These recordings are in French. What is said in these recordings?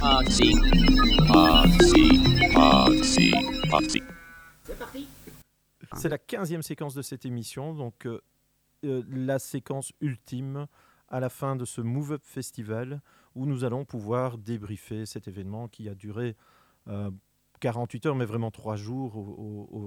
Podsy. Podsy. C'est la 15e séquence de cette émission, donc euh, euh, la séquence ultime à la fin de ce Move Up Festival où nous allons pouvoir débriefer cet événement qui a duré euh, 48 heures, mais vraiment 3 jours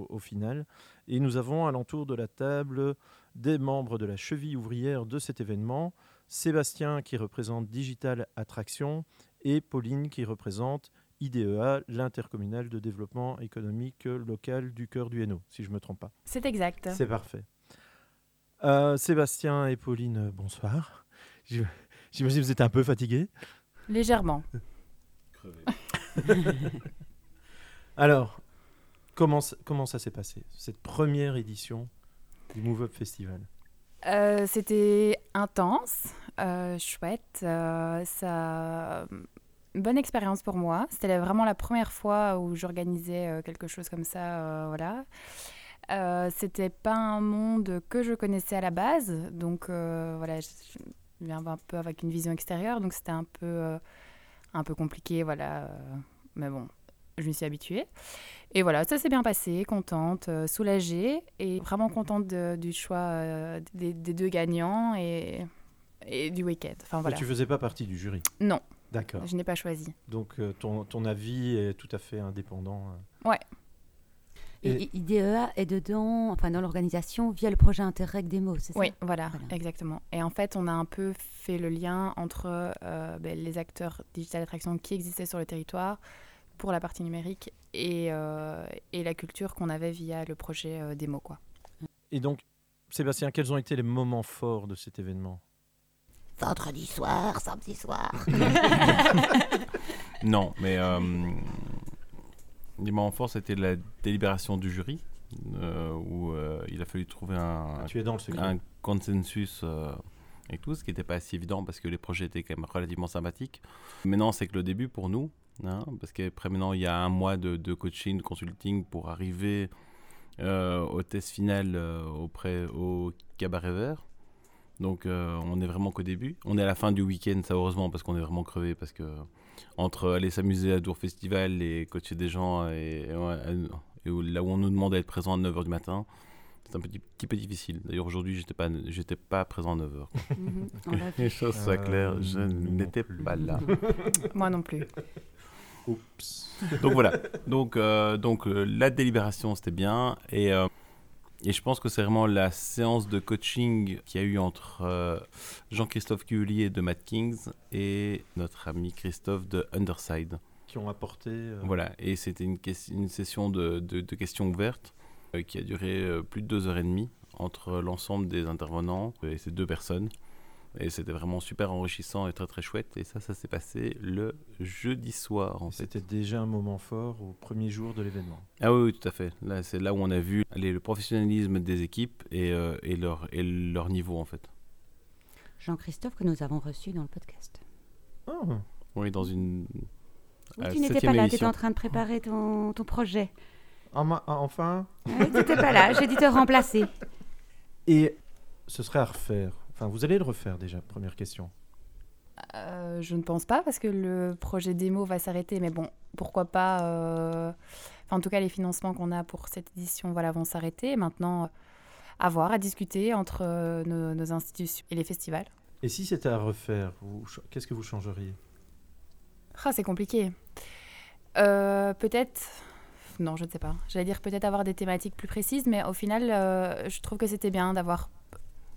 au final. Et nous avons à l'entour de la table des membres de la cheville ouvrière de cet événement, Sébastien qui représente Digital Attraction et Pauline qui représente IDEA, l'intercommunal de développement économique local du cœur du Hainaut, si je ne me trompe pas. C'est exact. C'est parfait. Euh, Sébastien et Pauline, bonsoir. J'imagine que vous êtes un peu fatigués. Légèrement. Alors, comment, ça- comment ça s'est passé, cette première édition du Move Up Festival? Euh, C'était intense, euh, chouette. euh, ça... Une bonne expérience pour moi. C'était vraiment la première fois où j'organisais euh, quelque chose comme ça. euh, voilà. Euh, C'était pas un monde que je connaissais à la base. Donc euh, voilà, je, viens un peu avec une vision extérieure. Donc c'était un peu, euh, un peu compliqué. Voilà. euh, mais bon, je m'y suis habituée. Et voilà, ça s'est bien passé, contente, euh, soulagée et vraiment contente de- du choix euh, des, des deux gagnants et, et du week-end. Enfin Mais voilà. Tu faisais pas partie du jury? Non, D'accord. je n'ai pas choisi. Donc euh, ton, ton avis est tout à fait indépendant. euh. Et, IDEA est dedans, enfin dans l'organisation, via le projet Interreg Démo, c'est Oui, ça voilà, Voilà. exactement. Et en fait, on a un peu fait le lien entre euh, ben, les acteurs Digital Attraction qui existaient sur le territoire pour la partie numérique et, euh, et la culture qu'on avait via le projet euh, démo. Quoi. Et donc, Sébastien, quels ont été les moments forts de cet événement? Vendredi soir, samedi soir. Non, mais euh, les moments forts, c'était la délibération du jury, euh, où euh, il a fallu trouver un, Tu es dans le secret. un consensus euh, et tout, ce qui n'était pas si évident parce que les projets étaient quand même relativement sympathiques. Maintenant, c'est que le début pour nous, hein, parce qu'après maintenant, il y a un mois de, coaching, de consulting pour arriver euh, au test final euh, auprès au cabaret vert. Donc, euh, on est vraiment qu'au début. On est à la fin du week-end, ça heureusement, parce qu'on est vraiment crevé, parce que entre aller s'amuser à Dour Festival et coacher des gens et, et là où on nous demande d'être présent à 9h du matin, c'est un petit, petit peu difficile. D'ailleurs, aujourd'hui, j'étais pas, j'étais pas présent à 9h. Mhm. Les choses soient Euh, claires, je non n'étais pas là. Moi non plus. Oups. Donc voilà. Donc, euh, donc euh, la délibération, c'était bien. Et, euh, et je pense que c'est vraiment la séance de coaching qu'il y a eu entre euh, Jean-Christophe Culier de Mad Kings et notre ami Christophe de Underside. Qui ont apporté. euh, Voilà, et c'était une, session de, de- de questions ouvertes euh, qui a duré euh, plus de deux heures et demie entre l'ensemble des intervenants et ces deux personnes. Et c'était vraiment super enrichissant et très très chouette. Et ça, ça s'est passé le jeudi soir en fait. C'était déjà un moment fort au premier jour de l'événement. Ah oui, oui, tout à fait. Là, c'est là où on a vu allez, le professionnalisme des équipes et, euh, et, leur, et leur niveau en fait. Jean-Christophe que nous avons reçu dans le podcast. Ah, Oui, dans une. Oui, tu n'étais pas là, tu étais en train de préparer ton, ton projet. Ah, ah, enfin Oui, tu n'étais pas là, j'ai dû te remplacer. Et ce serait à refaire. Enfin, vous allez le refaire déjà, première question. Euh, je ne pense pas parce que le projet démo va s'arrêter, mais bon, pourquoi pas. euh, Enfin, en tout cas, les financements qu'on a pour cette édition voilà, vont s'arrêter. Maintenant, à voir, à discuter entre euh, nos, nos institutions et les festivals. Et si c'était à refaire, qu'est-ce que vous changeriez? Ah, c'est compliqué. Euh, peut-être. Non, je ne sais pas. J'allais dire peut-être avoir des thématiques plus précises, mais au final, euh, je trouve que c'était bien d'avoir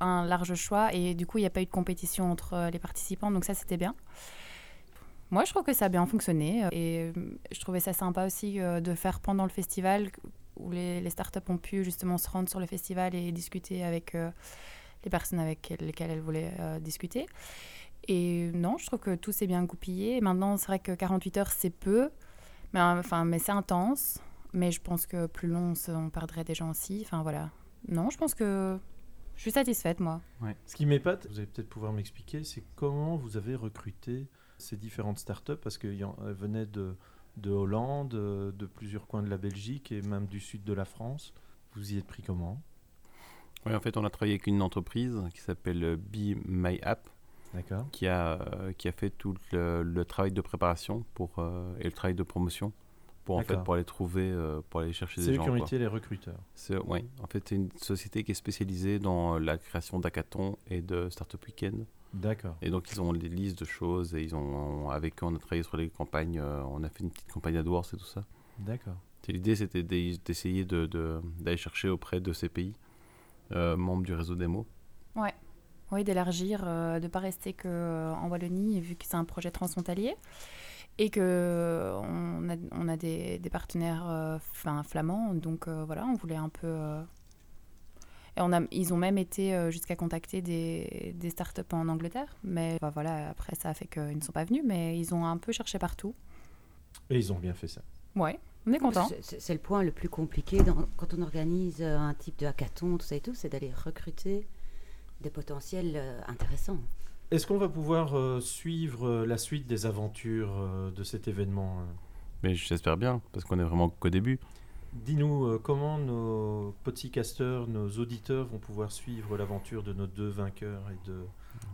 un large choix et du coup, il n'y a pas eu de compétition entre euh, les participants, donc ça, c'était bien. Moi, je trouve que ça a bien fonctionné euh, et je trouvais ça sympa aussi de faire pendant le festival où les, startups ont pu justement se rendre sur le festival et discuter avec les personnes avec lesquelles elles voulaient discuter. Et non, je trouve que tout s'est bien goupillé. Maintenant, c'est vrai que 48 heures, c'est peu, mais, enfin, mais c'est intense. Mais je pense que plus long, on perdrait des gens aussi. Enfin, voilà. Non, je pense que je suis satisfaite, moi. Ce qui m'épate, vous allez peut-être pouvoir m'expliquer, c'est comment vous avez recruté ces différentes startups, parce qu'elles venaient de, de Hollande, euh, de plusieurs coins de la Belgique et même du sud de la France. Vous y êtes pris comment? Oui, en fait, on a travaillé avec une entreprise qui s'appelle euh, Be My App, D'accord. qui a, euh, qui a fait tout le, le travail de préparation pour, euh, et le travail de promotion pour, en fait, D'accord. pour aller trouver, euh, pour aller chercher C'est des eux gens. qui ont quoi. été les recruteurs. C'est ouais. En fait, c'est une société qui est spécialisée dans la création d'hackathons et de Startup Weekend. D'accord. Et donc, ils ont des listes de choses et ils ont, avec eux, on a travaillé sur les campagnes. euh, on a fait une petite campagne AdWords et tout ça. D'accord. L'idée, c'était d'e- d'essayer de- de- d'aller chercher auprès de ces pays, euh, membres du réseau démo. Oui, d'élargir, euh, de ne pas rester qu'en Wallonie, vu que c'est un projet transfrontalier. Et que on a, on a des, des partenaires euh, enfin, flamands, donc euh, voilà, on voulait un peu. euh, Et on a, ils ont même été euh, jusqu'à contacter des, des startups en Angleterre, mais bah, voilà, après ça a fait qu'ils ne sont pas venus, mais ils ont un peu cherché partout. Et ils ont bien fait ça. Ouais, on est content. C'est- le point le plus compliqué dans- quand on organise un type de hackathon, tout ça et tout, c'est d'aller recruter des potentiels euh, intéressants. Est-ce qu'on va pouvoir euh, suivre euh, la suite des aventures euh, de cet événement Mais j'espère bien, parce qu'on est vraiment qu'au début. Dis-nous euh, comment nos podcasters, nos auditeurs vont pouvoir suivre l'aventure de nos deux vainqueurs et de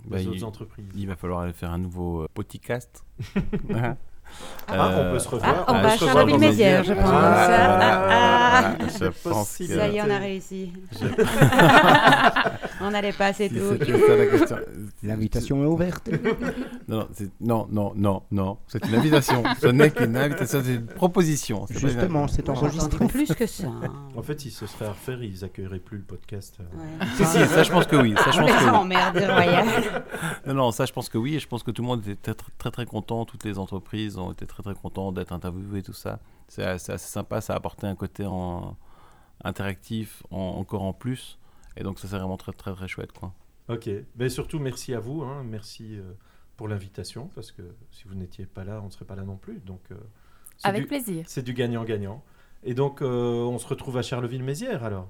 Bah, des il- autres entreprises? Il va falloir aller faire un nouveau euh, podcast. Hein? Ah, on peut se revoir. Ah, on va à Charleville-Mézières, un- je pense. Ah, Ah, ah, c'est je pense possible. que- Ça y est, on a réussi. Je- on allait pas, c'est Si tout. c'était ça la question. L'invitation est ouverte. Non, non, c'est- non, non, non, non. C'est une invitation. Ce n'est qu'une invitation, c'est une proposition. C'est Justement, c'est enregistré. plus que ça. hein. En fait, il se serait à refaire, ils accueilleraient plus le podcast. euh. Ouais. Si, si, ça, je pense que oui. Ça, je pense que oui. Royal. Non, non, ça, je pense que oui. Et je pense que tout le monde était très, très, très content. Toutes les entreprises ont été très, très contents d'être interviewées et tout ça. C'est assez, assez sympa. Ça a apporté un côté en... interactif en- encore en plus. Et donc, ça, c'est vraiment très, très, très chouette, quoi. Ok. Mais surtout, merci à vous. hein. Merci euh, pour l'invitation, parce que si vous n'étiez pas là, on ne serait pas là non plus. Donc, euh, Avec du- plaisir. C'est du gagnant-gagnant. Et donc, euh, on se retrouve à Charleville-Mézières alors?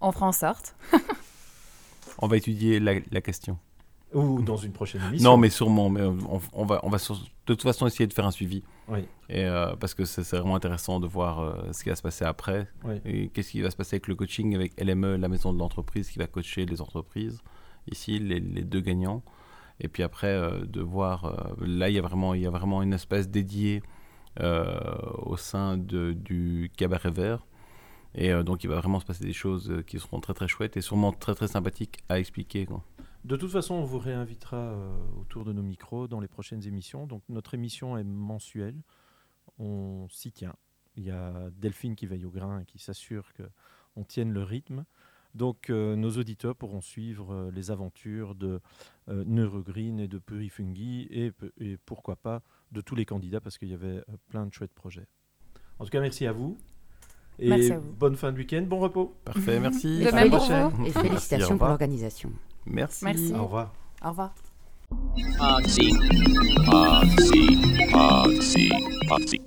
On fera en sorte. On va étudier la, la question. Ou dans une prochaine émission. Non, mais sûrement. Mais on, on va, on va sur- de toute façon essayer de faire un suivi. Oui. Et, euh, parce que c'est vraiment intéressant de voir euh, ce qui va se passer après. Oui. Et qu'est-ce qui va se passer avec le coaching, avec LME, la maison de l'entreprise, qui va coacher les entreprises. Ici, les, les deux gagnants. Et puis après, euh, de voir. là, il y, a vraiment, il y a vraiment une espèce dédiée euh, au sein de, du cabaret vert. Et donc, il va vraiment se passer des choses qui seront très très chouettes et sûrement très très sympathiques à expliquer. quoi. De toute façon, on vous réinvitera euh, autour de nos micros dans les prochaines émissions. Donc, notre émission est mensuelle. On s'y tient. Il y a Delphine qui veille au grain et qui s'assure qu'on tienne le rythme. Donc, euh, nos auditeurs pourront suivre euh, les aventures de euh, Neurogreen et de Purifungi et, pourquoi pas de tous les candidats parce qu'il y avait euh, plein de chouettes projets. En tout cas, merci à vous. Et Merci à vous. bonne fin de week-end, bon repos. Parfait, merci. De À la même pour prochaine. vous. Et Merci, félicitations pour l'organisation. Merci. Merci. Au revoir. Au revoir. Podsy. Podsy. Podsy. Podsy.